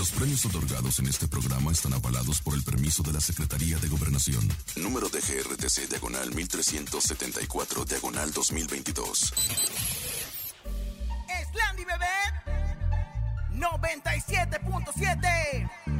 Los premios otorgados en este programa están avalados por el permiso de la Secretaría de Gobernación. Número de GRTC Diagonal 1374 Diagonal 2022. Slandy Bebé 97.7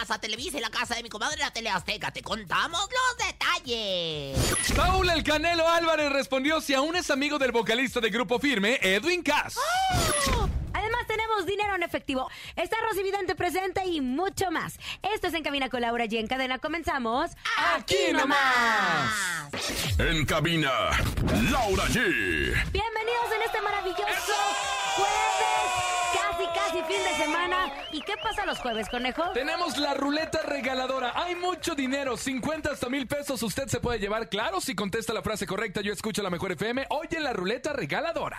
casa Televisa y la casa de mi comadre la Tele Azteca. Te contamos los detalles. Paul El Canelo Álvarez respondió si aún es amigo del vocalista de Grupo Firme, Edwin Cass. Además tenemos dinero en efectivo, está Rosy Vidente presente y mucho más. Esto es En Cabina con Laura y en cadena comenzamos ¡Aquí nomás! En cabina, Laura G. Bienvenidos en este maravilloso jueves, casi fin de semana. ¿Y qué pasa los jueves, conejo? Tenemos la ruleta regaladora. Hay mucho dinero, 50 hasta mil pesos. Usted se puede llevar, claro, si contesta la frase correcta. Yo escucho la mejor FM. Hoy en la ruleta regaladora.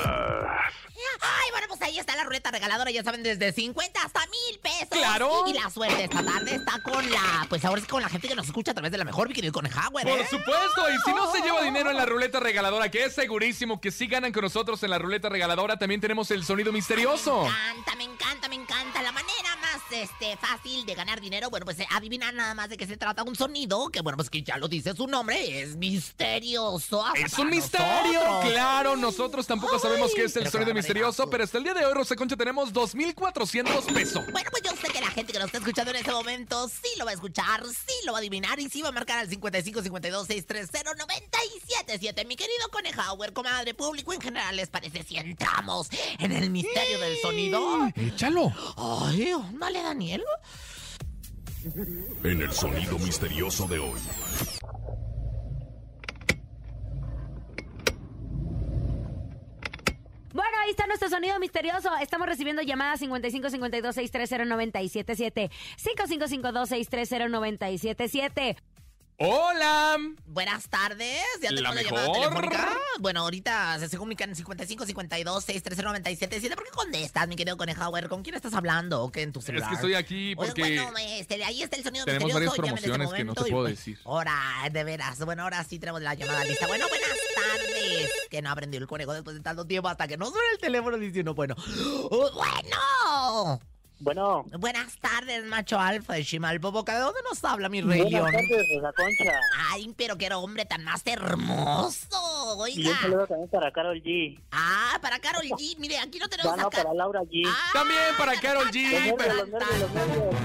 Ahí está la ruleta regaladora, ya saben, desde 50 hasta mil pesos. Claro. Y la suerte esta tarde está con la, pues ahora sí con la gente que nos escucha a través de la mejor, mi querido Conejauer, Por ¿eh? supuesto, y si no se lleva dinero en la ruleta regaladora, que es segurísimo que sí ganan con nosotros en la ruleta regaladora, también tenemos el sonido misterioso. Me encanta, me encanta, me encanta. La manera este, fácil de ganar dinero, bueno, pues eh, adivina nada más de qué se trata un sonido, que bueno, pues que ya lo dice su nombre, es misterioso. hasta Es un misterio, nosotros. claro. Nosotros tampoco sabemos qué es el sonido misterioso, pero hasta el día de hoy, Rosa Concha, tenemos 2.400 pesos. Bueno, pues yo sé que la gente que nos está escuchando en este momento sí lo va a escuchar, sí lo va a adivinar y sí va a marcar al 55 52 630 977. Mi querido Conejauer, comadre público en general, ¿les parece si entramos en el misterio del sonido? Échalo. Ay, Daniel. En el sonido misterioso de hoy. Bueno, ahí está nuestro sonido misterioso. Estamos recibiendo llamadas 55 52 630 977 5552 630 977 Hola. Buenas tardes. ¿Ya tengo La la, llamada mejor. telefónica? Bueno, ahorita se comunican en 55 52 630 977. ¿Por qué contestas, mi querido Conejauer? ¿Con quién estás hablando? ¿O qué en tu Es celular? que estoy aquí Oye, porque bueno, este, ahí está el sonido tenemos misterioso. varias este promociones que no te y, puedo pues, decir. Ahora, de veras. Bueno, ahora sí tenemos la llamada lista. Bueno, buenas tardes. Que no ha aprendido el conejo después de tanto tiempo hasta que no suena el teléfono diciendo, bueno. ¡Oh, bueno. Bueno, Buenas tardes, macho alfa de Chimalpopoca. ¿De dónde nos habla mi rey buenas tardes, Concha. Ay, pero qué hombre tan más hermoso. Y un Oiga. saludo también para Carol G. Ah, para Carol G. Mire, aquí no tenemos Car- para Laura G. Ah, También para Carol G. nervios, pero- los nervios, los nervios.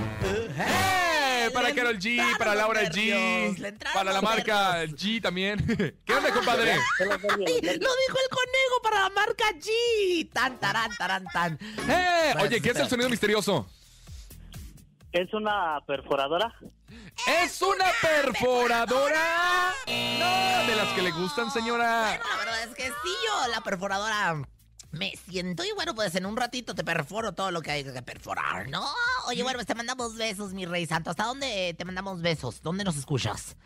¡Eh! le para Carol G, para Laura nervios, G, para la marca. G también. ¿Qué onda, compadre? Ay, los lo dijo el conejo para la marca G. Tan, tarán, tarán, tan. Eh, Pues, oye, ¿qué es el sonido misterioso? ¿Es una perforadora? ¿Es una perforadora? No, de las que le gustan, señora. Bueno, la verdad es que sí, yo la perforadora me siento y bueno, pues en un ratito te perforo todo lo que hay que perforar, ¿no? Oye, bueno, pues te mandamos besos, mi rey santo. ¿Hasta dónde te mandamos besos? ¿Dónde nos escuchas?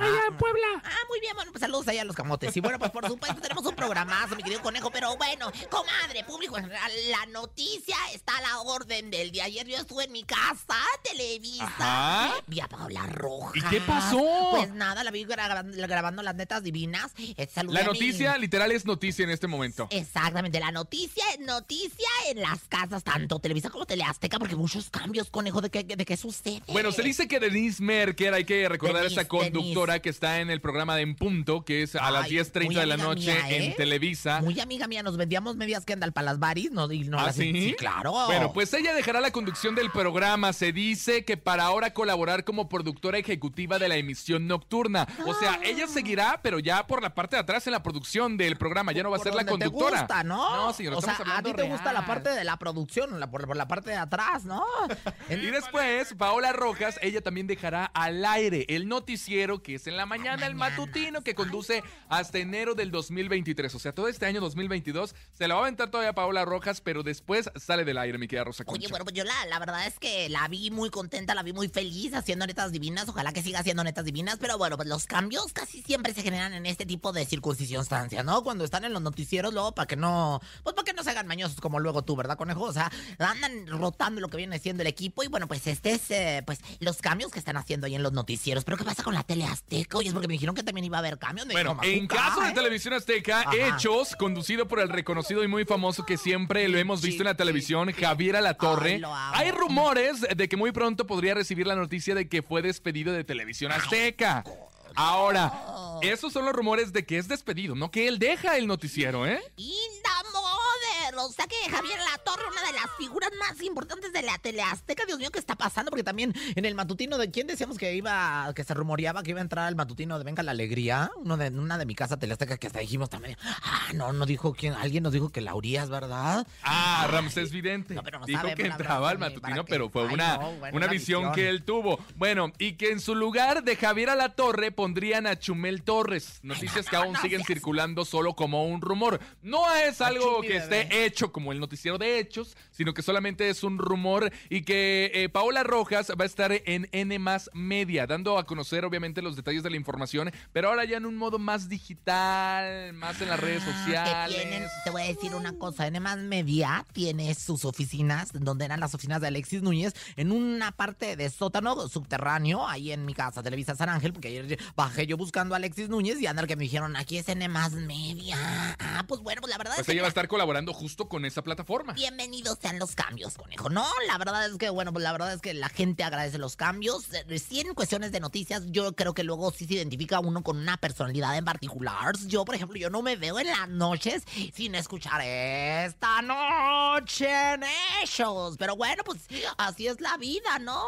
Allá en Puebla. Ah, muy bien, bueno, pues saludos allá a los camotes. Y bueno, pues por supuesto tenemos un programazo, mi querido conejo, pero bueno, comadre, público en general, la noticia está a la orden del día. Ayer yo estuve en mi casa, Televisa, Ajá. vi a Paula Roja. ¿Y qué pasó? Pues nada, la vi grabando, grabando las netas divinas. Eh, saludé La mi- noticia literal es noticia en este momento. Exactamente, la noticia es noticia en las casas, tanto Televisa como Teleazteca, porque muchos cambios, conejo, ¿de qué, de qué sucede? Bueno, se dice que Denise Merker, hay que recordar a Denise, esa conductora que está en el programa de En Punto, que es a las Ay, 10.30 muy de la noche mía, ¿eh? en Televisa. Muy amiga mía, nos vendíamos medias Kendall para las baris, ¿no? Y no ¿Ah, las- sí? claro. Bueno, pues ella dejará la conducción del programa. Se dice que para ahora colaborar como productora ejecutiva de la emisión nocturna. O sea, ella seguirá, pero ya por la parte de atrás en la producción del programa. Ya no va a ser la conductora. Te gusta, ¿no? No, señor, O sea, a ti te gusta la parte de la producción, la- por, por la parte de atrás, ¿no? Y después, Paola Rojas, ella también dejará al aire el noticiero que es en la mañana, el matutino que conduce hasta enero del 2023. O sea, todo este año 2022 se la va a aventar todavía Paola Rojas, pero después sale del aire, mi querida Rosa Concha. Oye, bueno, pues yo la, la verdad es que la vi muy contenta, la vi muy feliz haciendo netas divinas. Ojalá que siga haciendo netas divinas, pero bueno, pues los cambios casi siempre se generan en este tipo de circunstancias, ¿no? Cuando están en los noticieros, luego para que no, pues para que no se hagan mañosos como luego tú, ¿verdad, conejo? O sea, andan rotando lo que viene siendo el equipo y bueno, pues este es, eh, pues los cambios que están haciendo ahí en los noticieros. Pero ¿qué pasa con la tele azteca? Oye, es porque me dijeron que también iba a haber cambios. Me Bueno, en caso de ¿eh? Televisión Azteca, Ajá. Hechos, conducido por el reconocido y muy famoso que siempre lo hemos visto en la televisión, Javier Alatorre, hay rumores de que muy pronto podría recibir la noticia de que fue despedido de Televisión Azteca. Ahora, esos son los rumores de que es despedido, no que él deja el noticiero, ¿eh? O sea que Javier La Torre, una de las figuras más importantes de la teleazteca. Dios mío, ¿qué está pasando? Porque también en el matutino de quién decíamos que iba, que se rumoreaba que iba a entrar al matutino de Venga la Alegría, uno de una de mi casa teleazteca que hasta dijimos también. Ah, no, no dijo quién, alguien nos dijo que Laurías, ¿verdad? Ah, Ramsés Vidente. No, pero no Dijo sabemos que la entraba al matutino, pero fue Ay, una, no, bueno, una visión, visión. que él tuvo. Bueno, y que en su lugar de Javier Alatorre pondrían a Chumel Torres. Noticias que no, aún siguen circulando solo como un rumor. No es algo que esté hecho como el noticiero de hechos, sino que solamente es un rumor y que eh, Paola Rojas va a estar en N más Media, dando a conocer obviamente los detalles de la información, pero ahora ya en un modo más digital, más en las redes Ah, sociales. Que tienen, te voy a decir una cosa, N más Media tiene sus oficinas, donde eran las oficinas de Alexis Núñez, en una parte de sótano subterráneo, ahí en mi casa, Televisa San Ángel, porque ayer bajé yo buscando a Alexis Núñez y andar que me dijeron, aquí es N más Media. Ah, pues bueno, pues la verdad Pues es ella que va a estar colaborando justo con esa plataforma. Bienvenidos sean los cambios, conejo. No, la verdad es que, bueno, pues la verdad es que la gente agradece los cambios. Eh, Sí, en cuestiones de noticias, yo creo que luego sí se identifica uno con una personalidad en particular. Yo, por ejemplo, yo no me veo en las noches sin escuchar esta noche en ellos. Pero bueno, pues así es la vida, ¿no?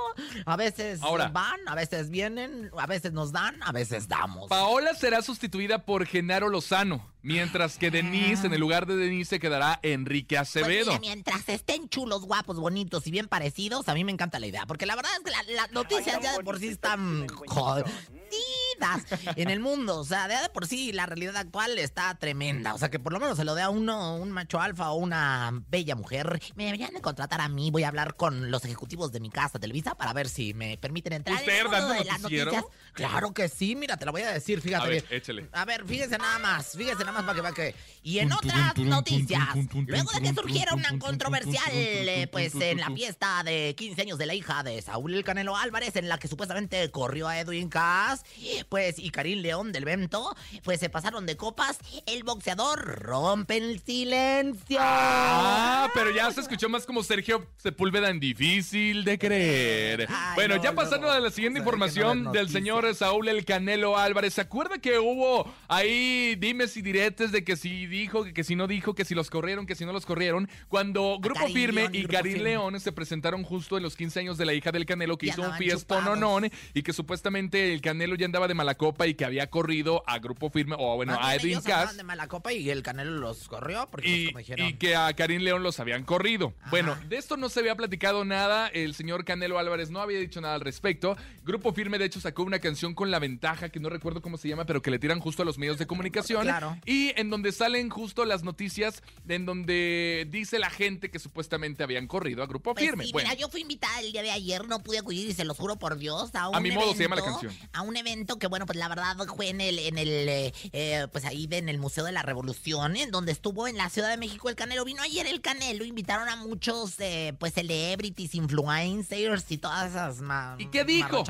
A veces Ahora. van, a veces vienen, a veces nos dan, a veces damos. Paola será sustituida por Genaro Lozano, mientras que Denise, en el lugar de Denise, se quedará Enrique Pues Acevedo. mira, mientras estén chulos, guapos, bonitos y bien parecidos, a mí me encanta la idea. Porque la verdad es que la- las noticias ya de por sí están jodidas en el mundo. O sea, ya de por sí la realidad actual está tremenda. O sea, que por lo menos se lo dé a uno, un macho alfa o una bella mujer. Me deberían de contratar a mí. Voy a hablar con los ejecutivos de mi casa, Televisa, para ver si me permiten entrar en ¿Usted el mundo dando de las noticias. Claro que sí, mira, te lo voy a decir, fíjate A ver, bien. échale. A ver, fíjense nada más, fíjense nada más para que vea que. Y en otras noticias, luego de que surgiera una controversial, eh, pues en la fiesta de 15 años de la hija de Saúl El Canelo Álvarez, en la que supuestamente corrió a Edwin Cass, pues, y Karim León del Vento, pues se pasaron de copas. El boxeador rompe el silencio. Ah, pero ya se escuchó más como Sergio Sepúlveda en difícil de creer. Ay, bueno, no, ya pasando no. a la siguiente no información del señor Saúl El Canelo Álvarez. ¿Se acuerda que hubo ahí dimes y diretes de que si dijo, que, que si no dijo, que si los corrieron, que si no los corrieron? Cuando Grupo Firme León y Grupo Karim Firme. León se presentaron justo en los 15 años de la hija del Canelo, que Y hizo un fiestón nonón, y que supuestamente el Canelo ya andaba de mala copa y que había corrido a Grupo Firme, o bueno, Más a Edwin Cass. de mala copa y el Canelo los corrió porque Y, dijeron, y que a Karim León los habían corrido. Ajá. Bueno, de esto no se había platicado nada. El señor Canelo Álvarez no había dicho nada al respecto. Grupo Firme, de hecho, sacó una canción con la ventaja, que no recuerdo cómo se llama, pero que le tiran justo a los medios de comunicación. Claro. Y en donde salen justo las noticias, en donde dice la gente que supuestamente habían corrido a Grupo Pues Firme. sí, bueno, mira, yo fui invitada el día de ayer, no pude acudir y se los juro por Dios a un A mi modo se llama la evento- canción. A un evento que, bueno, pues la verdad fue en el, en el, eh, eh, pues ahí en el Museo de la Revolución, en donde estuvo en la Ciudad de México el Canelo. Vino ayer el Canelo, invitaron a muchos, eh, pues, celebrities, influencers y todas esas ma- ¿Y qué dijo?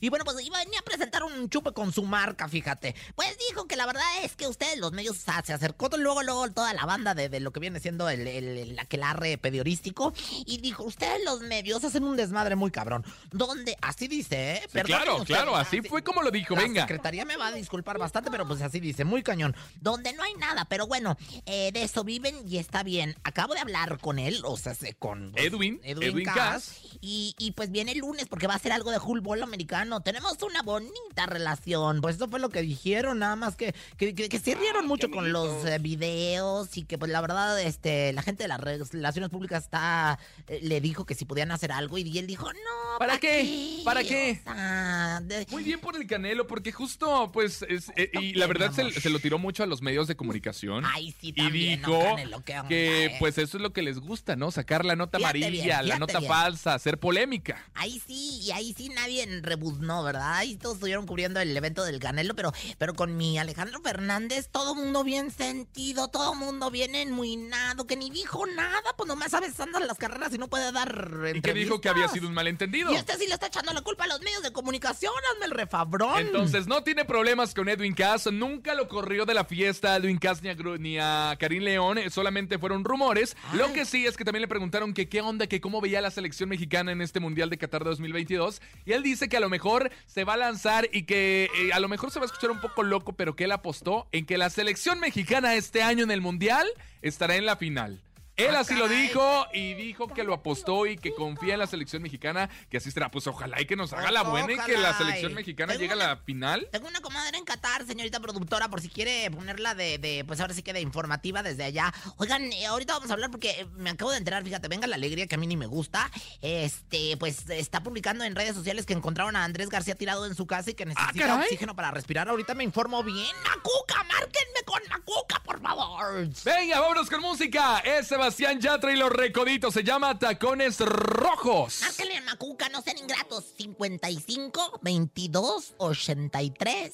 Y bueno, pues iba a venir a presentar un chupe con su marca, fíjate. Pues dijo que la verdad es que ustedes, los medios, o sea, se acercó luego, luego toda la banda de, de lo que viene siendo el, el, el aquelarre periodístico y dijo, ustedes los medios hacen un desmadre muy cabrón. Donde, así dice, ¿eh? sí, claro, claro, así así- fue como lo dijo. la Venga. secretaría me va a disculpar bastante, pero pues así dice, muy cañón. Donde no hay nada, pero bueno, eh, de eso viven y está bien. Acabo de hablar con él, o sea, se- con pues, Edwin, Edwin Cass, Cass. Y, y pues viene el lunes porque va a hacer algo de fútbol americano. Tenemos una bonita relación. Pues eso fue lo que dijeron, nada más que, que, que- que se rieron mucho con los eh, videos y que pues la verdad, este, la gente de las relaciones públicas está, eh, le dijo que si podían hacer algo y él dijo, no. ¿Para qué? ¿Para qué? O sea, de- Muy bien por el Canelo, porque justo, pues, es- eh, y la verdad se, lo tiró mucho a los medios de comunicación. Ay, sí, y también, ¿no, dijo Canelo? ¿Qué onda, que, eh? pues, eso es lo que les gusta, ¿no? Sacar la nota Fíjate amarilla, bien, la nota bien. falsa, hacer polémica. Ahí sí, y ahí sí nadie rebuznó, ¿verdad? Ahí todos estuvieron cubriendo el evento del Canelo, pero, pero con mi Alejandro Fernández, todo mundo bien sentido, todo mundo bien enmuinado, que ni dijo nada, pues nomás sabes andar las carreras y no puede dar Y que dijo que había entrevistas. sido un malentendido. Y este sí le está echando la culpa a los medios de comunicación, hazme el refabrón. Entonces, no tiene problemas con Edwin Cass, nunca lo corrió de la fiesta a Edwin Cass ni a, Gru- ni a Karim León, eh, solamente fueron rumores. Lo que sí es que también le preguntaron que qué onda, que cómo veía la selección mexicana en este Mundial de Qatar de 2022. Y él dice que a lo mejor se va a lanzar y que eh, a lo mejor se va a escuchar un poco loco, pero que él apostó en que la selección mexicana este año en el Mundial estará en la final. Él Ah, así lo dijo y dijo que lo apostó y que confía en la selección mexicana, que así será. Pues ojalá y que nos haga la buena y que la selección mexicana llegue a la final. Tengo una comadre en Qatar, señorita productora, por si quiere ponerla de, de, pues ahora sí que de informativa desde allá. Oigan, eh, ahorita vamos a hablar porque eh, me acabo de enterar, fíjate, venga la alegría que a mí ni me gusta. Este, pues está publicando en redes sociales que encontraron a Andrés García tirado en su casa y que necesita Ah, oxígeno para respirar. Ahorita me informo bien. Macuca, márquenme con Macuca, por favor. Venga, vámonos con música. Es Sebastián Yatra y los Recoditos. Se llama Tacones Rojos. Márquenle a Macuca, no sean ingratos. 55 22 83.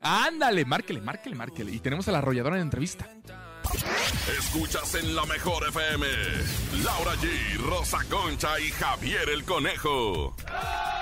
Ándale, márquele, márquele, márquele. Y tenemos a la arrolladora en entrevista. Escuchas en la mejor FM. Laura G, Rosa Concha y Javier el Conejo.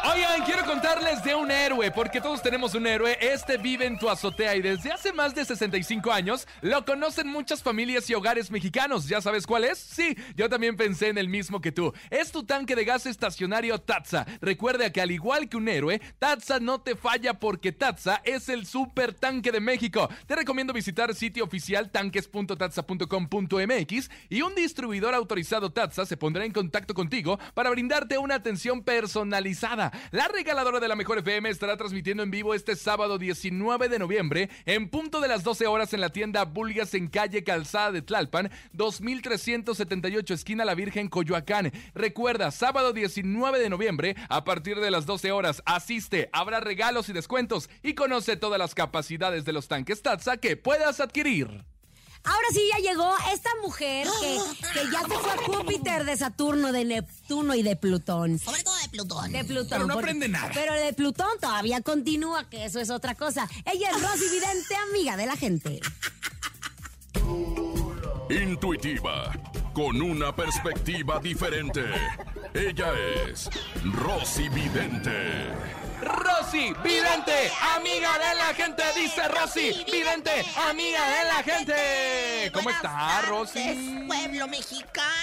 Oigan, quiero contarles de un héroe, porque todos tenemos un héroe. Este vive en tu azotea y desde hace más de 65 años lo conocen muchas familias y hogares mexicanos. ¿Ya sabes cuál es? Sí, yo también pensé en el mismo que tú. Es tu tanque de gas estacionario Tatsa. Recuerda que al igual que un héroe, Tatsa no te falla porque Tatsa es el super tanque de México. Te recomiendo visitar sitio oficial tanques.tatsa.com.mx y un distribuidor autorizado Tatsa se pondrá en contacto contigo para brindarte una atención personalizada. La regaladora de la Mejor FM estará transmitiendo en vivo este sábado 19 de noviembre en punto de las 12 horas en la tienda Bulgas en calle Calzada de Tlalpan, 2378 esquina La Virgen Coyoacán. Recuerda, sábado 19 de noviembre a partir de las 12 horas asiste, habrá regalos y descuentos y conoce todas las capacidades de los tanques Tatsa que puedas adquirir. Ahora sí ya llegó esta mujer que, que ya se fue a Júpiter, de Saturno, de Neptuno y de Plutón. Sobre todo de Plutón. De Plutón. Pero no porque- aprende nada. Pero de Plutón todavía continúa, que eso es otra cosa. Ella es Rosy Vidente, amiga de la gente. Intuitiva, con una perspectiva diferente. Ella es Rosy Vidente. Rosy, vidente, amiga de la gente, dice Rosy, vidente, amiga de la gente. ¿Cómo está, Rosy? Pueblo mexicano,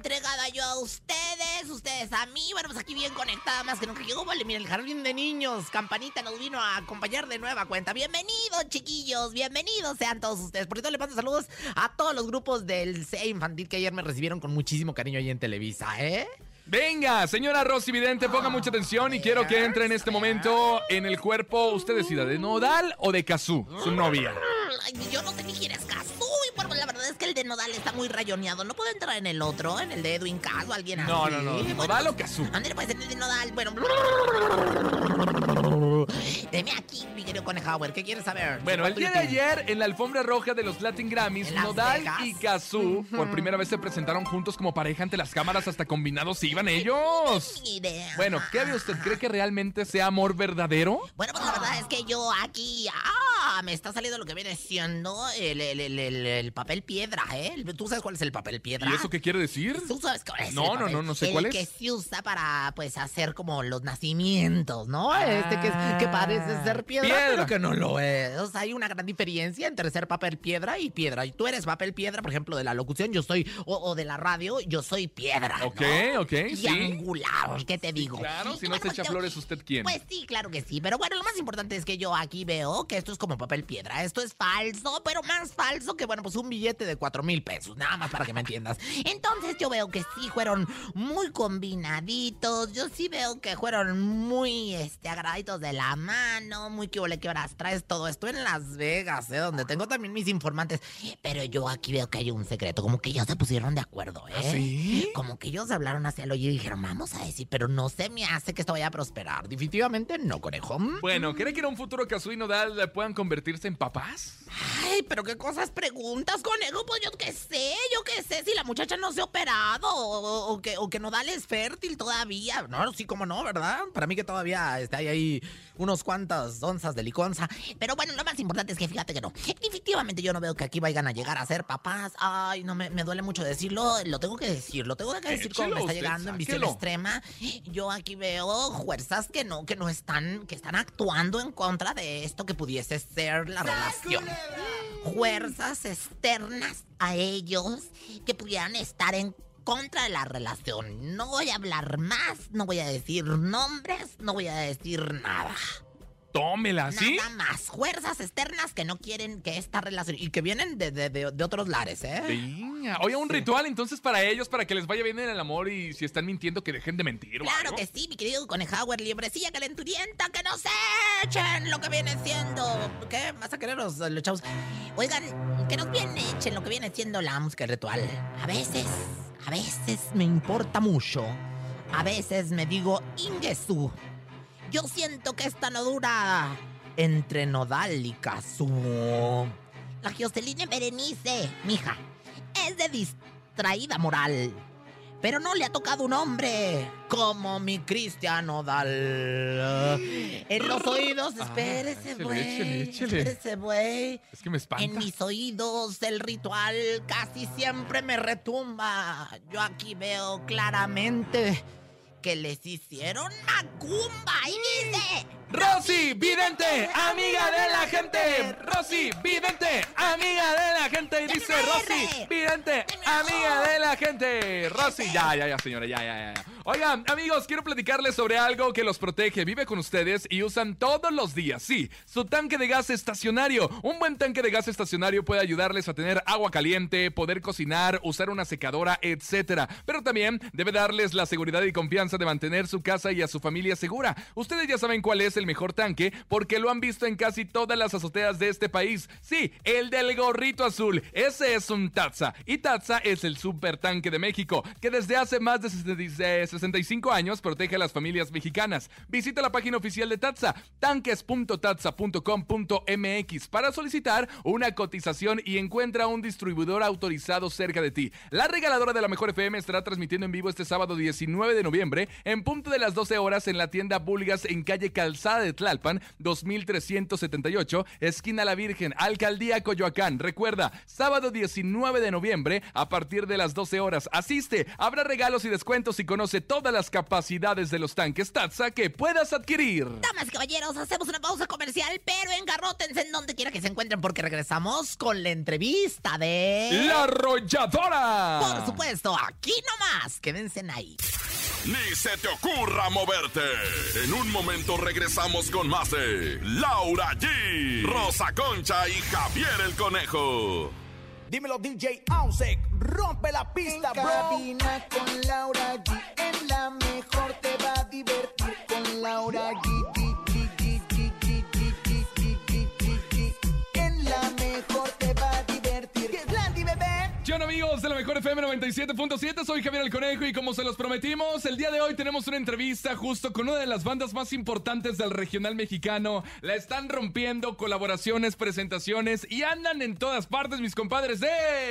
entregada yo a ustedes, ustedes a mí. Bueno, pues aquí bien conectada más que nunca. Llegó, vale, mira, el jardín de niños. Campanita nos vino a acompañar de nueva cuenta. Bienvenidos, chiquillos, bienvenidos sean todos ustedes. Por cierto, le mando saludos a todos los grupos del CE Infantil que ayer me recibieron con muchísimo cariño ahí en Televisa, ¿eh? Venga, señora Rosy Vidente, ponga mucha atención y quiero que entre en este momento en el cuerpo, usted decida, ¿de Nodal o de Kazú, su novia? Ay, yo no sé ni quién es. La verdad es que el de Nodal está muy rayoneado. ¿No puedo entrar en el otro? ¿En el de Edwin Cass o alguien así? No, no, no, ¿Nodal o Kazú? Ándale, pues en el de Nodal. Bueno. Deme aquí, mi querido Conejauer. ¿Qué quieres saber? Bueno, el día de ayer, en la alfombra roja de los Latin Grammys, Nodal Vegas. y Kazú por primera vez se presentaron juntos como pareja ante las cámaras, hasta combinados iban ellos. Ni idea. Bueno, ¿qué ve usted? ¿Cree que realmente sea amor verdadero? Bueno, pues la verdad es que yo aquí. ¡Ah! Me está saliendo lo que viene siendo el, el- el- el- el papel piedra, ¿eh? ¿Tú sabes cuál es el papel piedra? ¿Y eso qué quiere decir? ¿Tú sabes cuál es? No, el no, papel? no, no sé el cuál es. que se usa para, pues, hacer como los nacimientos, ¿no? este que, es- que parece ser piedra, Piedra. pero que no lo es. O sea, hay una gran diferencia entre ser papel piedra y piedra. Y tú eres papel piedra, por ejemplo, de la locución, yo soy, o, o de la radio, yo soy piedra. ¿no? Ok, ok, Y sí. angular, ¿qué te digo? Claro, si no bueno, se echa yo- flores, ¿usted quién? Pues sí, claro que sí. Pero bueno, lo más importante es que yo aquí veo que esto es como papel piedra. Esto es falso, pero más falso que, bueno, pues un billete de cuatro mil pesos. Nada más para que me entiendas. Entonces yo veo que sí fueron muy combinaditos. Yo sí veo que fueron muy, este, agarraditos de la mano. Muy que ole, que horas traes todo esto en Las Vegas, ¿eh? Donde tengo también mis informantes. Pero yo aquí veo que hay un secreto. Como que ellos se pusieron de acuerdo, ¿eh? ¿Ah, sí? Como que ellos hablaron hacia el oído y dijeron, vamos a decir, pero no se me hace que esto vaya a prosperar. Definitivamente no, conejo. Mm. Bueno, ¿cree que en un futuro Kazú y Nodal puedan convertirse en papás? Ay, pero qué cosas preguntas, conejo. Pues yo qué sé, yo qué sé, si la muchacha no se ha operado o, o que, o que Nodal es fértil todavía. No, sí, como no, ¿verdad? Para mí que todavía está ahí, ahí unos cuantas onzas de liconza. Pero bueno, lo más importante es que fíjate que no. Definitivamente yo no veo que aquí vayan a llegar a ser papás. Ay, no, me, me duele mucho decirlo. Lo tengo que decir, lo tengo que decir como me está llegando en visión extrema. Yo aquí veo fuerzas que no, que no están, que están actuando en contra de esto que pudiese ser la relación. Fuerzas externas a ellos que pudieran estar en contra de la relación. No voy a hablar más, no voy a decir nombres, no voy a decir nada. Tómela, ¿sí? Nada más. Fuerzas externas que no quieren que esta relación. Y que vienen de, de- de- de otros lares, ¿eh? Venga. Oye, un ritual entonces para ellos, para que les vaya bien en el amor y si están mintiendo, que dejen de mentir. Claro que sí, mi querido Conejauer, liebrecilla calenturienta, que nos echen lo que viene siendo. ¿Qué? ¿Vas a quereros, los chavos? Oigan, que nos viene echen lo que viene siendo la música ritual. A veces, a veces me importa mucho. A veces me digo, Ingesu. Yo siento que esta no dura entre Nodal y Kazú. La Jocelyn Berenice, mija, es de distraída moral. Pero no le ha tocado un hombre como mi Cristian Nodal. En los oídos, Ah, espérese, güey. échele. Espérese, güey. Es que me espanta. En mis oídos el ritual casi siempre me retumba. Yo aquí veo claramente que les hicieron macumba y dice... Rosy, vidente, amiga de la gente. Rosy, vidente, amiga de la gente. Y dice Rosy, vidente, amiga de la gente. Rosy, ya, ya, ya, señora, ya, ya, ya. Oigan, amigos, quiero platicarles sobre algo que los protege, vive con ustedes y usan todos los días. Sí, su tanque de gas estacionario. Un buen tanque de gas estacionario puede ayudarles a tener agua caliente, poder cocinar, usar una secadora, etcétera. Pero también debe darles la seguridad y confianza de mantener su casa y a su familia segura. Ustedes ya saben cuál es el mejor tanque porque lo han visto en casi todas las azoteas de este país. Sí, el del gorrito azul. Ese es un Tatsa. Y Tatsa es el super tanque de México que desde hace más de 65 años protege a las familias mexicanas. Visita la página oficial de Tatsa, tanques.tatsa.com.mx para solicitar una cotización y encuentra un distribuidor autorizado cerca de ti. La regaladora de la Mejor FM estará transmitiendo en vivo este sábado 19 de noviembre en punto de las 12 horas en la tienda Bulgas en calle Calzada Calzada de Tlalpan, 2378, esquina La Virgen, Alcaldía Coyoacán. Recuerda, sábado 19 de noviembre a partir de las 12 horas. Asiste, habrá regalos y descuentos y conoce todas las capacidades de los tanques Tatsa que puedas adquirir. Damas y caballeros, hacemos una pausa comercial, pero engarrótense en donde quiera que se encuentren porque regresamos con la entrevista de... ¡La Arrolladora! Por supuesto, aquí nomás. Quédense ahí. Ni se te ocurra moverte. En un momento regresamos con más de Laura G, Rosa Concha y Javier el Conejo. Dímelo DJ Ausek, rompe la pista, En cabina con Laura G. En la mejor te va a divertir con Laura G, FM 97.7? Soy Javier el Conejo y como se los prometimos, el día de hoy tenemos una entrevista justo con una de las bandas más importantes del regional mexicano. La están rompiendo, colaboraciones, presentaciones y andan en todas partes mis compadres de...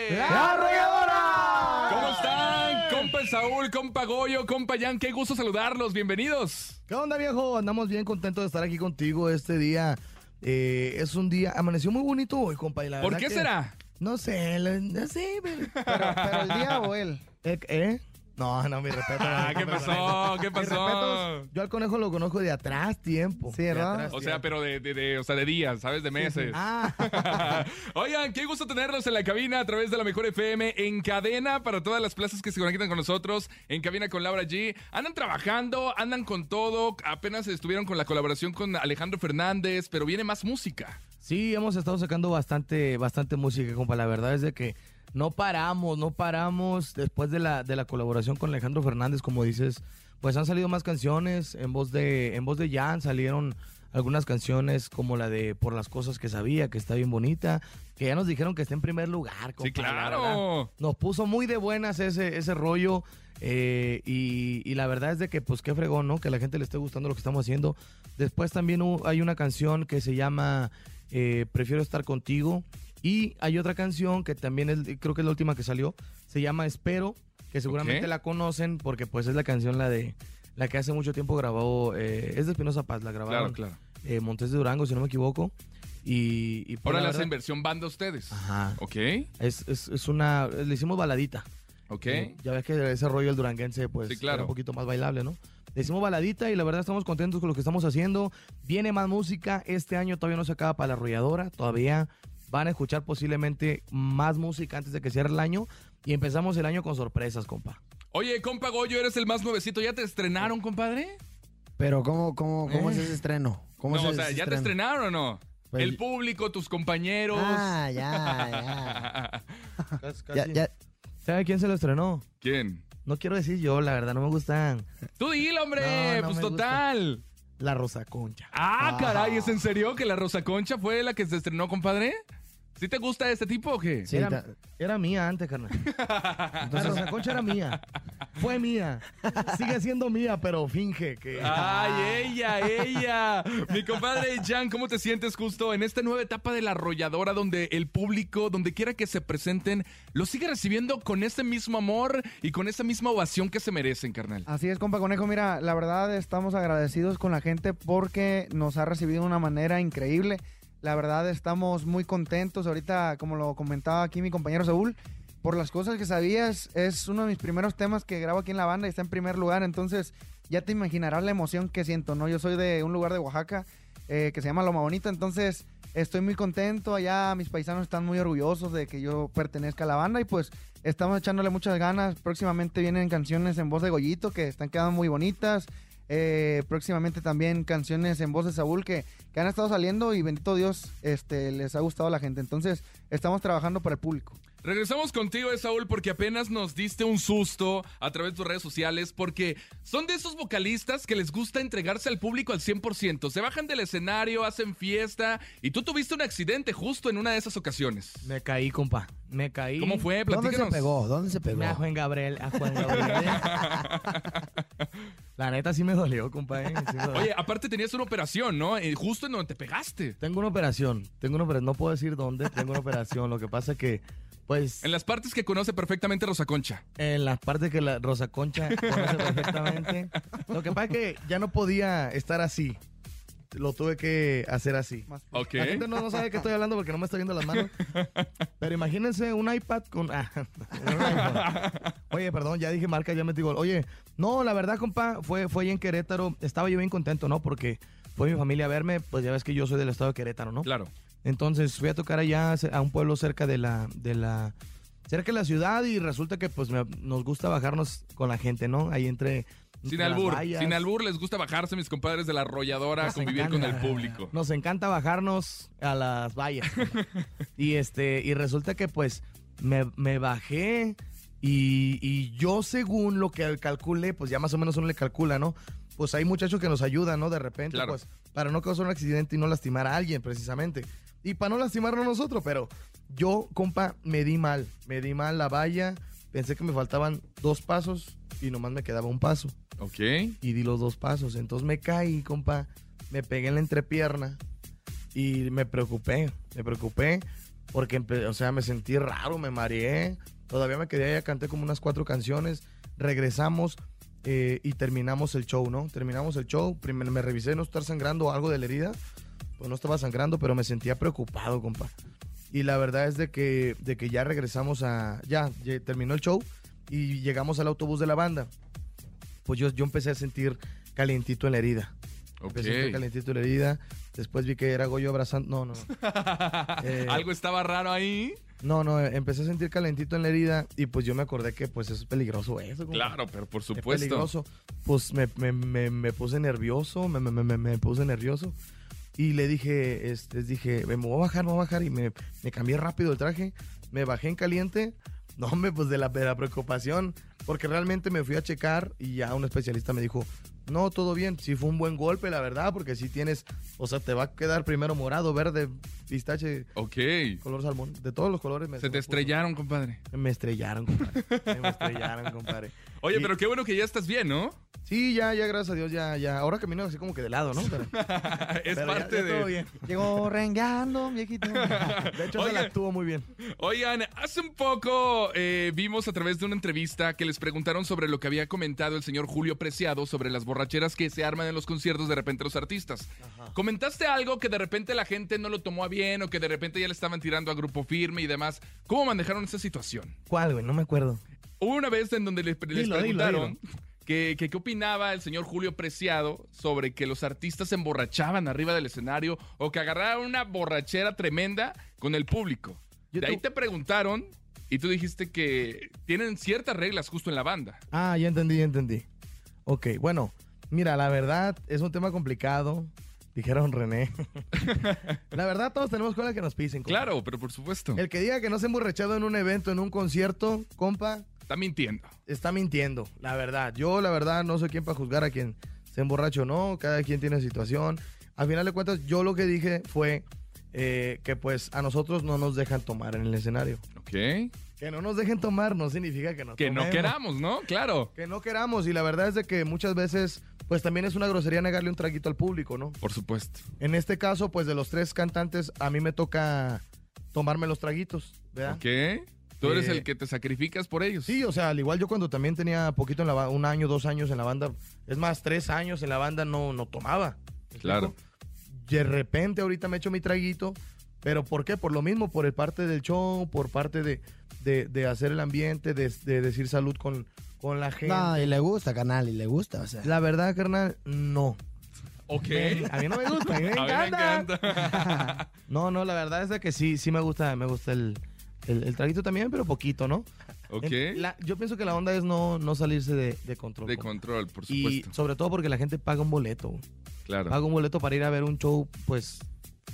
¡La Arrolladora! ¿Cómo están? Compa Saúl, compa Goyo, compa Jan, qué gusto saludarlos, bienvenidos. ¿Qué onda, viejo? Andamos bien contentos de estar aquí contigo este día. Eh, es un día, amaneció muy bonito hoy, compa. y la ¿Por qué que- será? No sé, lo- no sé, pero... Pero, pero el día o él. ¿Eh? No, no, mi respeto. Ah, ¿qué pasó? ¿Qué pasó? respetos, Yo al conejo lo conozco de atrás tiempo. Sí, de ¿verdad? atrás O sea, tiempo. pero de, de- de- o sea, de días, ¿sabes? De meses. Ah, Oigan, qué gusto tenerlos en la cabina a través de la Mejor FM en cadena para todas las plazas que se conectan con nosotros en cabina con Laura G. Andan trabajando, andan con todo. Apenas estuvieron con la colaboración con Alejandro Fernández, pero viene más música. Sí, hemos estado sacando bastante, bastante música, compa. La verdad es de que no paramos, no paramos. Después de la, de la colaboración con Alejandro Fernández, como dices, pues han salido más canciones. En voz de, en voz de Jan salieron algunas canciones como la de Por las cosas que sabía, que está bien bonita. Que ya nos dijeron que está en primer lugar, compa. Sí, claro. Nos puso muy de buenas ese, ese rollo. eh, y, y la verdad es de que, pues, qué fregón, ¿no? Que a la gente le esté gustando lo que estamos haciendo. Después también hay una canción que se llama eh, Prefiero estar contigo. Y hay otra canción que también es, creo que es la última que salió. Se llama Espero, que seguramente la conocen porque, pues, es la canción la de la que hace mucho tiempo grabó. eh, es de Espinosa Paz, la grabaron. Claro, claro. eh, Montes de Durango, si no me equivoco. Y, y pues, Ahora la le hacen versión banda ustedes. Ajá. Ok, Es, es, es una. Le hicimos baladita. ok. Eh, Ya ves que ese rollo el duranguense, pues, Sí, claro. era un poquito más bailable, ¿no? Le hicimos baladita y la verdad estamos contentos con lo que estamos haciendo. Viene más música. Este año todavía no se acaba para la arrolladora. Todavía van a escuchar posiblemente más música antes de que cierre el año. Y empezamos el año con sorpresas, compa. Oye, compa Goyo, eres el más nuevecito. ¿Ya te estrenaron, compadre? Pero ¿cómo, cómo, cómo Eh. es ese estreno? ¿Cómo No, es o ese sea, ¿ya te estrenaron o no? Pues- El público, tus compañeros. Ah, ya, ya. ya, ya. ¿Sabe quién se lo estrenó? ¿Quién? No quiero decir yo, la verdad, no me gustan. Tú dile, hombre, No, no pues total. La Rosa Concha. Ah, caray, ¿es en serio que la Rosa Concha fue la que se estrenó, compadre? ¿Sí te gusta este tipo o qué? Sí, era, ta- era mía antes, carnal. la Rosa Concha era mía. Fue mía. Sigue siendo mía, pero finge que. Ay, ella, ella. Mi compadre Jan, ¿cómo te sientes justo en esta nueva etapa de la arrolladora donde el público, donde quiera que se presenten, lo sigue recibiendo con este mismo amor y con esa misma ovación que se merecen, carnal? Así es, compa Conejo. Mira, la verdad estamos agradecidos con la gente porque nos ha recibido de una manera increíble. La verdad estamos muy contentos. Ahorita, como lo comentaba aquí mi compañero Saúl, por las cosas que sabías, es uno de mis primeros temas que grabo aquí en la banda y está en primer lugar. Entonces, ya te imaginarás la emoción que siento, ¿no? Yo soy de un lugar de Oaxaca eh, que se llama Loma Bonita, entonces estoy muy contento. Allá mis paisanos están muy orgullosos de que yo pertenezca a la banda y pues estamos echándole muchas ganas. Próximamente vienen canciones en voz de Goyito que están quedando muy bonitas. Eh, próximamente también canciones en voz de Saúl que, que han estado saliendo y bendito Dios este, les ha gustado a la gente. Entonces estamos trabajando para el público. Regresamos contigo, eh, Saúl, porque apenas nos diste un susto a través de tus redes sociales, porque son de esos vocalistas que les gusta entregarse al público al 100%. Se bajan del escenario, hacen fiesta, y tú tuviste un accidente justo en una de esas ocasiones. Me caí, compa. Me caí. ¿Cómo fue? ¿Dónde se Platícanos. pegó? ¿Dónde se pegó? A Juan Gabriel, a Juan Gabriel. La neta sí me dolió, compa. sí me dolió. Oye, aparte tenías una operación, ¿no? Eh, justo en donde te pegaste. Tengo una operación. Tengo una operación. No puedo decir dónde. Tengo una operación. Lo que pasa es que, pues, En las partes que conoce perfectamente Rosa Concha. en las partes que la Rosa Concha conoce perfectamente. Lo que pasa es que ya no podía estar así. Lo tuve que hacer así. Más- Ok. La gente no, no sabe de qué estoy hablando porque no me está viendo las manos. Pero imagínense un iPad con. ah, un. Oye, perdón, ya dije marca, ya metí gol. Oye, no, la verdad, compa, fue, fue ahí en Querétaro. Estaba yo bien contento, ¿no? Porque fue mi familia a verme. Pues ya ves que yo soy del estado de Querétaro, ¿no? Claro. Entonces fui a tocar allá a un pueblo cerca de la. De la cerca de la ciudad y resulta que pues me- nos gusta bajarnos con la gente, ¿no? Ahí entre. Sin albur. Sin albur les gusta bajarse, mis compadres de la arrolladora, a convivir con el público. Nos encanta bajarnos a las vallas. y este, y resulta que pues me, me bajé y, y yo según lo que calculé, pues ya más o menos uno le calcula, ¿no? Pues hay muchachos que nos ayudan, ¿no? De repente, Claro. pues, para no causar un accidente y no lastimar a alguien, precisamente. Y para no lastimarnos nosotros, pero yo, compa, me di mal. Me di mal la valla. Pensé que me faltaban dos pasos y nomás me quedaba un paso Ok. y di los dos pasos. Entonces me caí, compa, me pegué en la entrepierna y me preocupé, me preocupé porque, o sea, me sentí raro, me mareé. Todavía me quedé allá, canté como unas cuatro canciones. Regresamos eh, y terminamos el show, ¿no? Terminamos el show. Primero me revisé no estar sangrando algo de la herida. Pues no estaba sangrando, pero me sentía preocupado, compa. Y la verdad es de que, de que ya regresamos a... Ya terminó el show y llegamos al autobús de la banda. Pues yo, yo empecé a sentir calientito en la herida. Ok. Empecé a sentir calientito en la herida. Después vi que era Goyo abrazando... No, no. Eh, Algo estaba raro ahí. No, no, eh, empecé a sentir calentito en la herida y pues yo me acordé que pues es peligroso eso. Claro, pero por Es supuesto. peligroso. Pues me, me- me- me puse nervioso, me, me- me- me puse nervioso. Y le dije, este, dije, me voy a bajar, me voy a bajar. Y me, me cambié rápido el traje, me bajé en caliente. No, hombre, pues de la, de la preocupación. Porque realmente me fui a checar y ya un especialista me dijo, no, todo bien. Sí fue un buen golpe, la verdad, porque sí tienes, o sea, te va a quedar primero morado, verde, pistache, Ok. color salmón. De todos los colores. Me, Se te me puso. estrellaron, compadre. Me estrellaron, compadre. Me estrellaron, compadre. Oye, Y- pero qué bueno que ya estás bien, ¿no? Sí, ya, ya, gracias a Dios, ya, ya. Ahora camino así como que de lado, ¿no? Pero, es pero parte ya todo de. bien. Llegó rengando, viejito. De hecho, se Oye. la actuó muy bien. Oigan, hace un poco eh, vimos a través de una entrevista que les preguntaron sobre lo que había comentado el señor Julio Preciado sobre las borracheras que se arman en los conciertos de repente los artistas. Comentaste algo que de repente la gente no lo tomó a bien o que de repente ya le estaban tirando a grupo firme y demás. ¿Cómo manejaron esa situación? ¿Cuál, güey? No me acuerdo. Hubo una vez en donde les, les Dilo, dilo, preguntaron Que, que qué opinaba el señor Julio Preciado sobre que los artistas se emborrachaban arriba del escenario o que agarraban una borrachera tremenda con el público. Yo de ahí te preguntaron y tú dijiste que tienen ciertas reglas justo en la banda. Ah, ya entendí, ya entendí. Ok, bueno, mira, la verdad es un tema complicado. Dijeron René. la verdad, todos tenemos cola que nos pisen. compa. Claro, pero por supuesto. El que diga que no se ha emborrachado en un evento, en un concierto, compa, Está mintiendo. está mintiendo, la verdad. Yo, la verdad, no soy quien para juzgar a quien se emborracha o no. Cada quien tiene situación. Al final de cuentas, yo lo que dije fue eh, que pues a nosotros no nos dejan tomar en el escenario. Ok. Que no nos dejen tomar no significa que no Que no queramos, ¿no? Claro. Que no queramos. Y la verdad es de que muchas veces, pues también es una grosería negarle un traguito al público, ¿no? Por supuesto. En este caso, pues de los tres cantantes, a mí me toca tomarme los traguitos, ¿verdad? Ok. Tú eres Eh, el que te sacrificas por ellos. Sí, o sea, al igual yo cuando también tenía poquito en la un año, dos años en la banda, es más, tres años en la banda no, no tomaba. ¿me Claro. De repente ahorita me echo mi traguito, pero ¿por qué? Por lo mismo, por el parte del show, por parte de, de, de hacer el ambiente, de, de decir salud con, con la gente. No, y le gusta, canal, y le gusta, o sea. La verdad, carnal, no. Ok. A mí no me gusta, a mí me A mí me encanta. No, no, la verdad es de que sí, sí me gusta, me gusta el, el, el traguito también, pero poquito, ¿no? ok. La- yo pienso que la onda es no, no salirse de, de control. De control, por Y supuesto. sobre todo porque la gente paga un boleto. Claro. Paga un boleto para ir a ver un show, pues,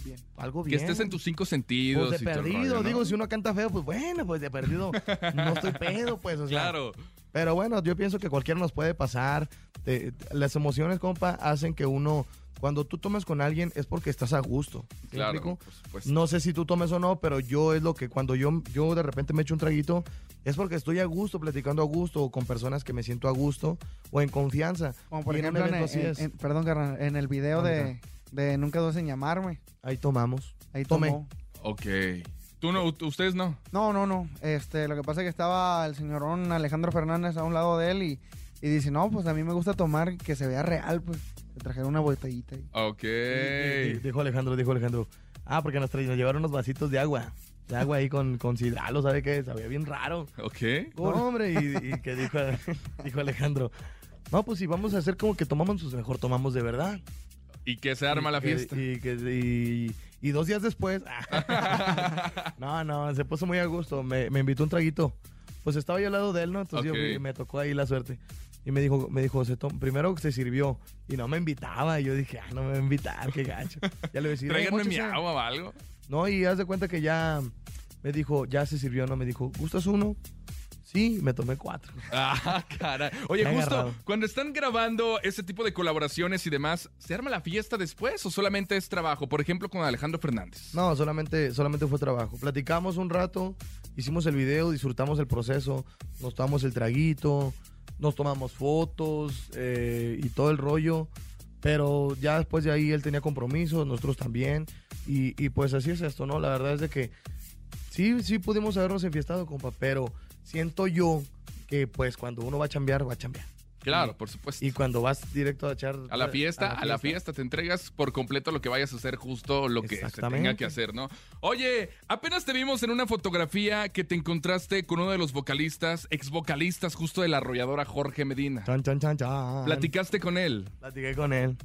Bien. algo Que bien. estés en tus cinco sentidos. Pues de y perdido, rollo, ¿no? digo, si uno canta feo, pues bueno, pues de perdido no estoy pedo, pues, o sea. Claro. Pero bueno, yo pienso que cualquiera nos puede pasar. Te- te- las emociones, compa, hacen que uno, cuando tú tomes con alguien, es porque estás a gusto. ¿Sí me Claro. No sé si tú tomes o no, pero yo es lo que cuando yo, yo de repente me echo un traguito, es porque estoy a gusto, platicando a gusto, o con personas que me siento a gusto, o en confianza. Como por Y en ejemplo, en, evento así en- es. en- perdón, carnal, en el video de, de Nunca dudes en llamarme. Ahí tomamos. Ahí Tomé. tomó. Ok. Tú no, ustedes no. No, no, no. Este, lo que pasa es que estaba el señorón Alejandro Fernández a un lado de él y, y dice, no, pues a mí me gusta tomar que se vea real, pues. Me trajeron una botellita. ahí. Ok. Di- di- Dijo Alejandro, dijo Alejandro. Ah, porque nos, nos llevaron unos vasitos de agua. De agua ahí con, con cidralo, ¿sabe qué? Sabía bien raro. Ok. No, hombre, y, y que dijo, dijo Alejandro. No, pues si vamos a hacer como que tomamos, pues mejor tomamos de verdad. Y que se arma Y la que- fiesta. Y, que, y, y dos días después. no, no, se puso muy a gusto. Me, me invitó un traguito. Pues estaba yo al lado de él, ¿no? Entonces yo Ok. fui- me tocó ahí la suerte. Y me dijo, me dijo, se primero se sirvió y no me invitaba. Y yo dije, ah, no me va a invitar, qué gacho. Ya le decía, Tráiganme mi agua o algo. No, y haz de cuenta que ya me dijo, ya se sirvió, ¿no? Me dijo, ¿gustas uno? Sí, me tomé cuatro. Ah, caray. Oye, Me justo agarrado. cuando están grabando ese tipo de colaboraciones y demás, ¿se arma la fiesta después o solamente es trabajo? Por ejemplo, con Alejandro Fernández. No, solamente, solamente fue trabajo. Platicamos un rato, hicimos el video, disfrutamos el proceso, nos tomamos el traguito, nos tomamos fotos eh, y todo el rollo. Pero ya después de ahí él tenía compromisos, nosotros también. Y, y pues así es esto, ¿no? La verdad es de que sí, sí pudimos habernos enfiestado, compa, pero siento yo que pues cuando uno va a chambear, va a chambear. Claro, por supuesto. Y cuando vas directo a echar... A la fiesta, a la fiesta, te entregas por completo lo que vayas a hacer, justo lo que se tenga que hacer, ¿no? Oye, apenas te vimos en una fotografía que te encontraste con uno de los vocalistas, ex vocalistas justo de la arrolladora Jorge Medina. Chan, chan, chan, chan. ¿Platicaste con él? Platiqué con él.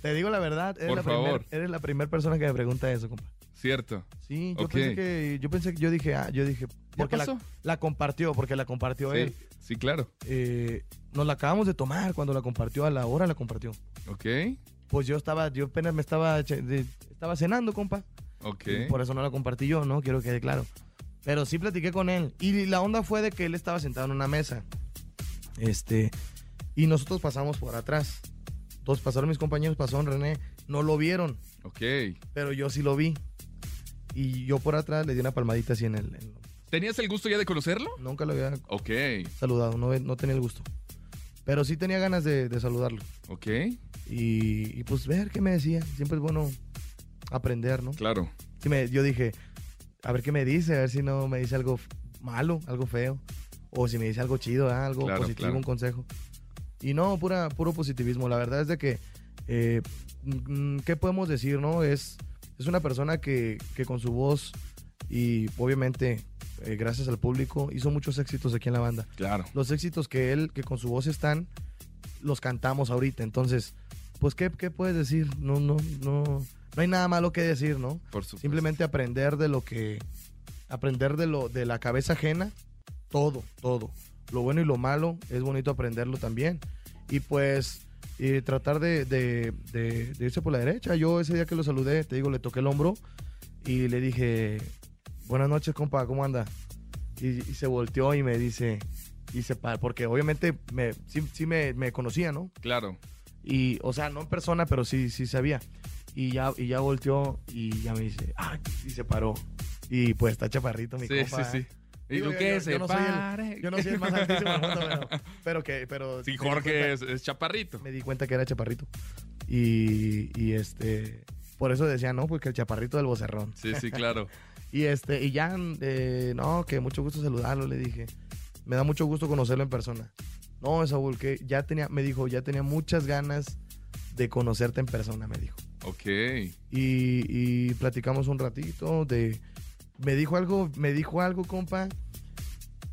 Te digo la verdad, eres, Por la, favor. primer- eres la primera persona que me pregunta eso, compa. Cierto. Sí, yo Ok. pensé que, yo pensé que, yo dije, ah, yo dije, porque la, pasó? la compartió, porque la compartió Sí, él. sí, claro. Eh, nos la acabamos de tomar cuando la compartió, a la hora la compartió. Ok, Pues yo estaba, yo apenas me estaba, estaba cenando, compa. ok. Y por eso no la compartí yo, ¿no? Quiero que quede claro. Pero sí platiqué con él. Y la onda fue de que él estaba sentado en una mesa. Este. Y nosotros pasamos por atrás. Entonces pasaron mis compañeros, pasaron René. No lo vieron, Ok. pero yo sí lo vi. Y yo por atrás le di una palmadita así en el. en- ¿Tenías el gusto ya de conocerlo? nunca lo había Ok, saludado, no, no tenía el gusto. Pero sí tenía ganas de, de saludarlo. ok, Y, y, pues ver qué me decía. Siempre es bueno aprender, ¿no? claro. Me- yo dije, a ver qué me dice, a ver si no me dice algo malo, algo feo, o si me dice algo chido, ¿ah? algo Claro, positivo, claro. un consejo. Y no, pura, puro positivismo. La verdad es de que, eh, mm, ¿qué podemos decir, no? Es, es una persona que, que con su voz y obviamente eh, gracias al público hizo muchos éxitos aquí en la banda. Claro. Los éxitos que él, que con su voz están, los cantamos ahorita. Entonces, pues, ¿qué, qué puedes decir? No, no, no, no hay nada malo que decir, ¿no? Por supuesto. Simplemente aprender de lo que. Aprender de lo de la cabeza ajena. Todo, todo. Lo bueno y lo malo es bonito aprenderlo también. Y pues. y tratar de, de- de- de irse por la derecha. Yo ese día que lo saludé, te digo, le toqué el hombro y le dije, buenas noches, compa, ¿cómo anda? Y, y se volteó y me dice, y se pa- porque obviamente me, sí, sí me, me conocía, ¿no? Claro. Y, o sea, no en persona, pero sí, sí sabía. Y ya, y ya volteó y ya me dice, ah, y se paró. Y pues está chaparrito mi Sí, compa. sí, ¿eh? sí. ¿Y tú qué yo- se yo no soy el-? Yo no soy el más altísimo del mundo, pero, pero que, pero... Sí, Jorge cuenta- es, es chaparrito. Me di cuenta que era chaparrito. Y, y este... Por eso decía, no, porque el chaparrito del vocerrón. Sí, sí, claro. Y este, y ya, eh, no, que mucho gusto saludarlo, le dije. Me da mucho gusto conocerlo en persona. No, Saúl, que ya tenía, me dijo, ya tenía muchas ganas de conocerte en persona, me dijo. Ok. Y, y platicamos un ratito de... Me dijo algo, me dijo algo, compa,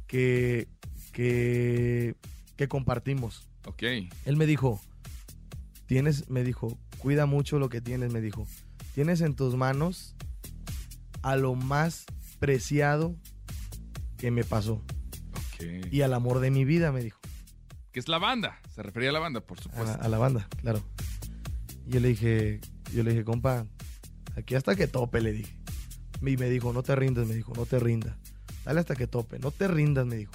que, que, que compartimos. Ok. Él me dijo, tienes, me dijo, cuida mucho lo que tienes, me dijo. Tienes en tus manos a lo más preciado que me pasó y al amor de mi vida, me dijo. Que es la banda. Se refería a la banda, por A supuesto. a la banda, claro. Y yo le dije, yo le dije, compa, aquí hasta que tope, le dije. Y me dijo, no te rindas, me dijo, no te rindas. Dale hasta que tope, no te rindas, me dijo.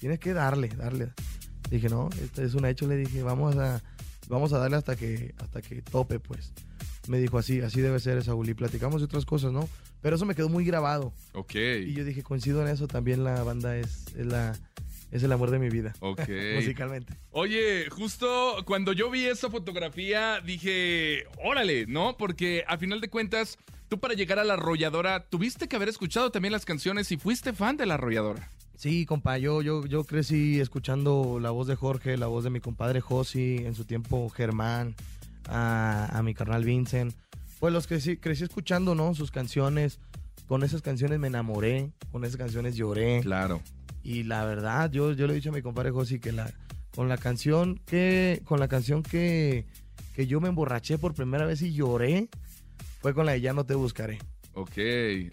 Tienes que darle, darle. Dije, no, este es un hecho, le dije, vamos a, vamos a darle hasta que, hasta que tope, pues. Me dijo, así, así debe ser, Saúl. Y platicamos de otras cosas, ¿no? Pero eso me quedó muy grabado. Ok. Y yo dije, coincido en eso, también la banda es, es la, es el amor de mi vida. Ok. Musicalmente. Oye, justo cuando yo vi esa fotografía dije, órale, ¿no? Porque a final de cuentas, tú para llegar a la arrolladora tuviste que haber escuchado también las canciones y fuiste fan de la arrolladora. Sí, compa, yo, yo, yo crecí escuchando la voz de Jorge, la voz de mi compadre Josi, en su tiempo Germán, a, a mi carnal Vincent. Pues los que sí, crecí escuchando, ¿no? Sus canciones. Con esas canciones me enamoré, con esas canciones lloré. Claro. Y la verdad, yo, yo le he dicho a mi compadre Josi que la, con la canción que, con la canción que, que yo me emborraché por primera vez y lloré, fue con la de Ya no te buscaré. Ok.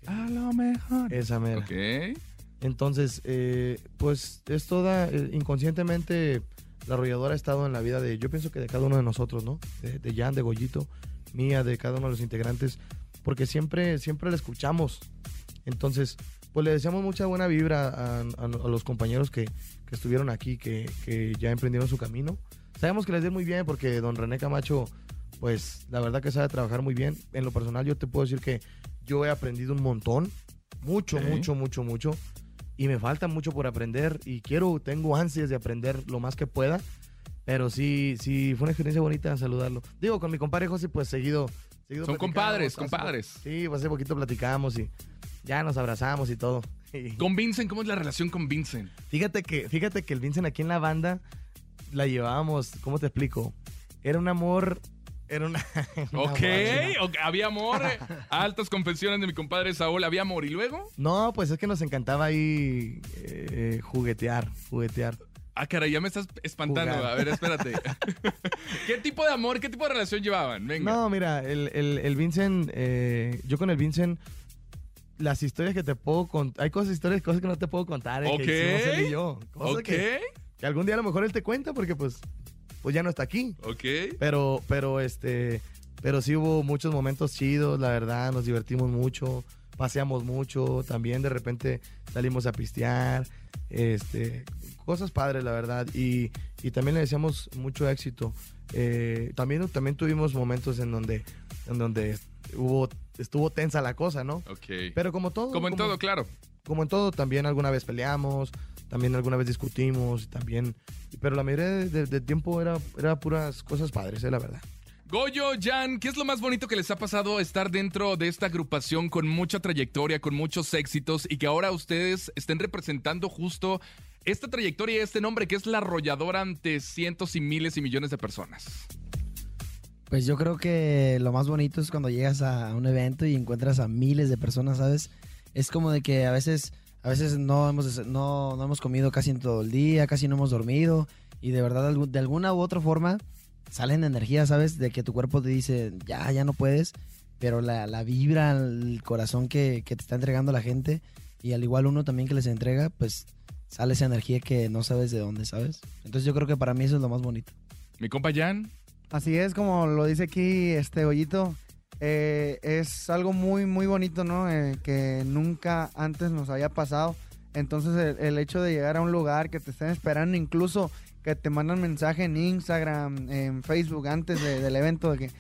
A lo mejor. Esa mera. Ok. Entonces, eh, pues es toda, eh, inconscientemente, la arrolladora ha estado en la vida de, yo pienso que de cada uno de nosotros, ¿no? De, de Jan, de Goyito, mía, de cada uno de los integrantes, porque siempre, siempre la escuchamos. Entonces, pues le deseamos mucha buena vibra a, a- a los compañeros que, que estuvieron aquí, que, que ya emprendieron su camino. Sabemos que les dé muy bien porque don René Camacho, pues la verdad que sabe trabajar muy bien. En lo personal yo te puedo decir que yo he aprendido un montón, mucho, mucho, mucho, mucho. Y me falta mucho por aprender y quiero, tengo ansias de aprender lo más que pueda. Pero sí, sí, fue una experiencia bonita saludarlo. Digo, con mi compadre José, pues seguido. seguido Son compadres, hace compadres. Sí, pues hace poquito platicamos y ya nos abrazamos y todo. Con Vincent, ¿cómo es la relación con Vincent? Fíjate que, fíjate que el Vincent aquí en la banda la llevábamos, ¿cómo te explico? Era un amor, era una... un Ok, había amor. eh, Altas confesiones de mi compadre Saúl. ¿Había amor? ¿Y luego? No, pues es que nos encantaba ahí eh, juguetear, juguetear. Ah, caray, ya me estás espantando. Jugar. A ver, espérate. ¿Qué tipo de amor, qué tipo de relación llevaban? Venga. No, mira, el, el, el Vincent, eh, yo con el Vincent, las historias que te puedo contar, hay cosas, historias, cosas que no te puedo contar, eh, Ok. que hicimos él y yo. Cosas Ok, que, que algún día a lo mejor él te cuenta porque pues, pues ya no está aquí. ok. Pero, pero este, pero sí hubo muchos momentos chidos, la verdad, nos divertimos mucho, paseamos mucho, también de repente salimos a pistear, este, cosas padres, la verdad, y, y también le deseamos mucho éxito. Eh, también, también tuvimos momentos en donde, en donde hubo, estuvo tensa la cosa, ¿no? Ok. Pero como todo. Como en todo, claro. Como en todo, también alguna vez peleamos, también alguna vez discutimos, también, pero la mayoría de- de- del tiempo era, era puras cosas padres, eh, la verdad. Goyo, Jan, ¿qué es lo más bonito que les ha pasado estar dentro de esta agrupación con mucha trayectoria, con muchos éxitos y que ahora ustedes estén representando justo esta trayectoria y este nombre que es la arrolladora ante cientos y miles y millones de personas? Pues yo creo que lo más bonito es cuando llegas a un evento y encuentras a miles de personas, ¿sabes? Es como de que a veces, a veces no hemos, no, no hemos comido casi en todo el día, casi no hemos dormido y de verdad de alguna u otra forma salen energías, ¿sabes? De que tu cuerpo te dice, ya, ya no puedes, pero la, la vibra, el corazón que, que te está entregando la gente y al igual uno también que les entrega, pues sale esa energía que no sabes de dónde, ¿sabes? Entonces yo creo que para mí eso es lo más bonito. Mi compa Jan, Así es, como lo dice aquí este Hoyito, eh, es algo muy, muy bonito, ¿no? Eh, que nunca antes nos había pasado. Entonces el, el hecho de llegar a un lugar que te estén esperando, incluso que te mandan mensaje en Instagram, en Facebook antes de- del evento de que,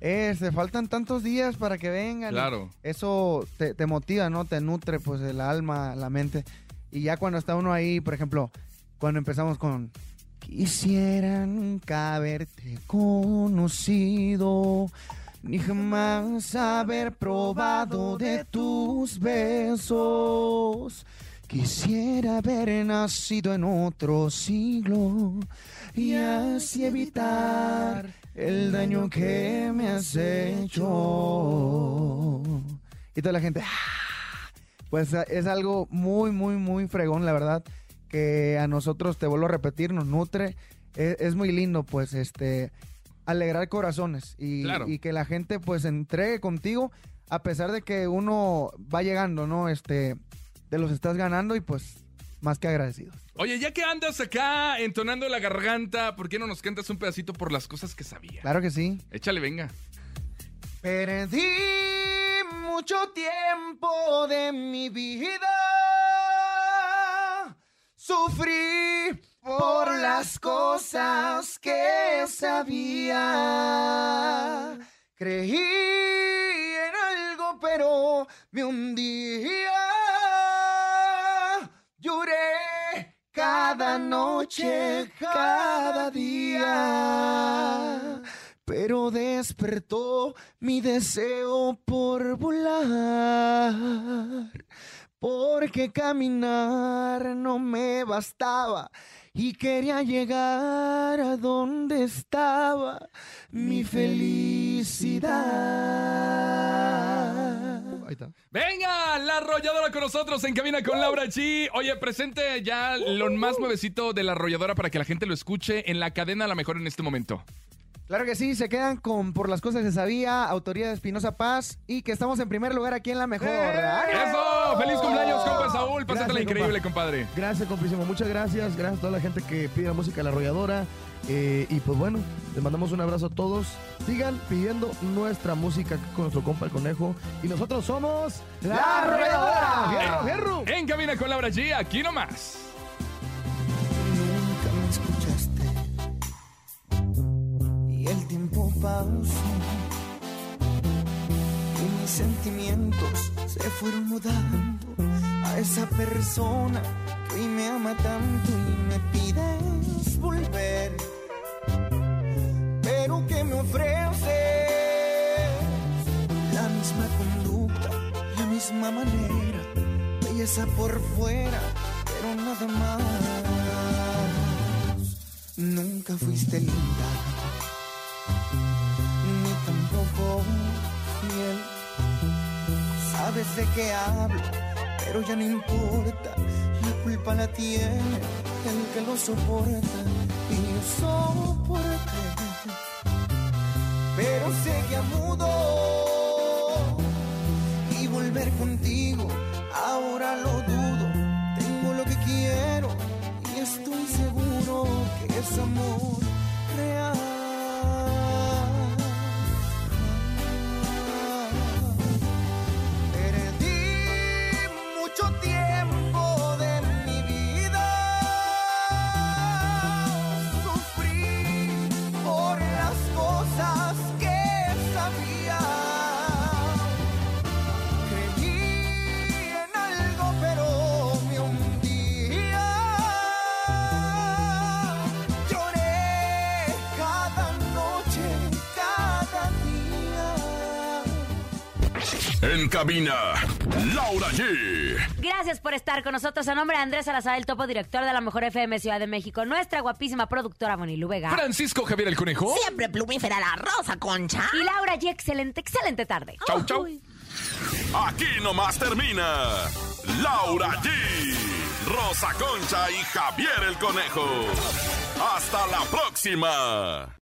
eh, se faltan tantos días para que vengan. claro. Eso te, te motiva, ¿no? Te nutre, pues, el alma, la mente. Y ya cuando está uno ahí, por ejemplo, cuando empezamos con... Quisiera nunca haberte conocido, ni jamás haber probado de tus besos. Quisiera haber nacido en otro siglo y así evitar el daño que me has hecho. Y toda la gente, "Ah". pues es algo muy, muy, muy fregón, la verdad, que a nosotros, te vuelvo a repetir, nos nutre. Es, es muy lindo, pues, este, alegrar corazones y, Claro. y que la gente, pues, entregue contigo, a pesar de que uno va llegando, ¿no? Este, te los estás ganando y, pues, más que agradecido. Oye, ya que andas acá entonando la garganta, ¿por qué no nos cantas un pedacito por las cosas que sabía? Claro que sí. Échale, venga. Perdí mucho tiempo de mi vida. Sufrí por las cosas que sabía. Creí en algo, pero me hundía. Lloré cada noche, cada día pero despertó mi deseo por volar, porque caminar no me bastaba y quería llegar a donde estaba mi felicidad. Ahí está. Venga, la arrolladora con nosotros en cabina con Laura G. Oye, presente ya lo más nuevecito de la arrolladora para que la gente lo escuche en la cadena a la mejor en este momento. Claro que sí, se quedan con Por las cosas que sabía, autoría de Espinosa Paz y que estamos en primer lugar aquí en La Mejor. ¡Ay! ¡Eso! ¡Feliz cumpleaños, compa Saúl! Pásatela increíble, compa. compadre. Gracias, comprísimo. Muchas gracias. Gracias a toda la gente que pide la música de la arrolladora. Eh, y pues bueno, les mandamos un abrazo a todos. Sigan pidiendo nuestra música con nuestro compa el conejo. Y nosotros somos La Arrolladora. ¡Fierro, fierro! En cabina con Laura G, aquí nomás. Nunca me escuchaste y el tiempo pausó mis sentimientos se fueron mudando a esa persona que hoy me ama tanto y me pides volver. Pero que me ofreces la misma conducta, la misma manera, belleza por fuera, pero nada más. Nunca fuiste linda, Sabes de qué hablo, pero ya no importa. La culpa la tiene el que lo soporta y yo soporté. Pero seguía mudo y volver contigo ahora lo dudo. Tengo lo que quiero y estoy seguro que es amor real. En cabina, Laura G. Gracias por estar con nosotros. A nombre de Andrés Salazar, el topo director de la Mejor FM Ciudad de México, nuestra guapísima productora Bonilu Vega. Francisco Javier el Conejo. Siempre plumífera la rosa, concha. Y Laura G, excelente, excelente tarde. Chau, chau. Uy. Aquí nomás termina Laura G, Rosa Concha y Javier el Conejo. Hasta la próxima.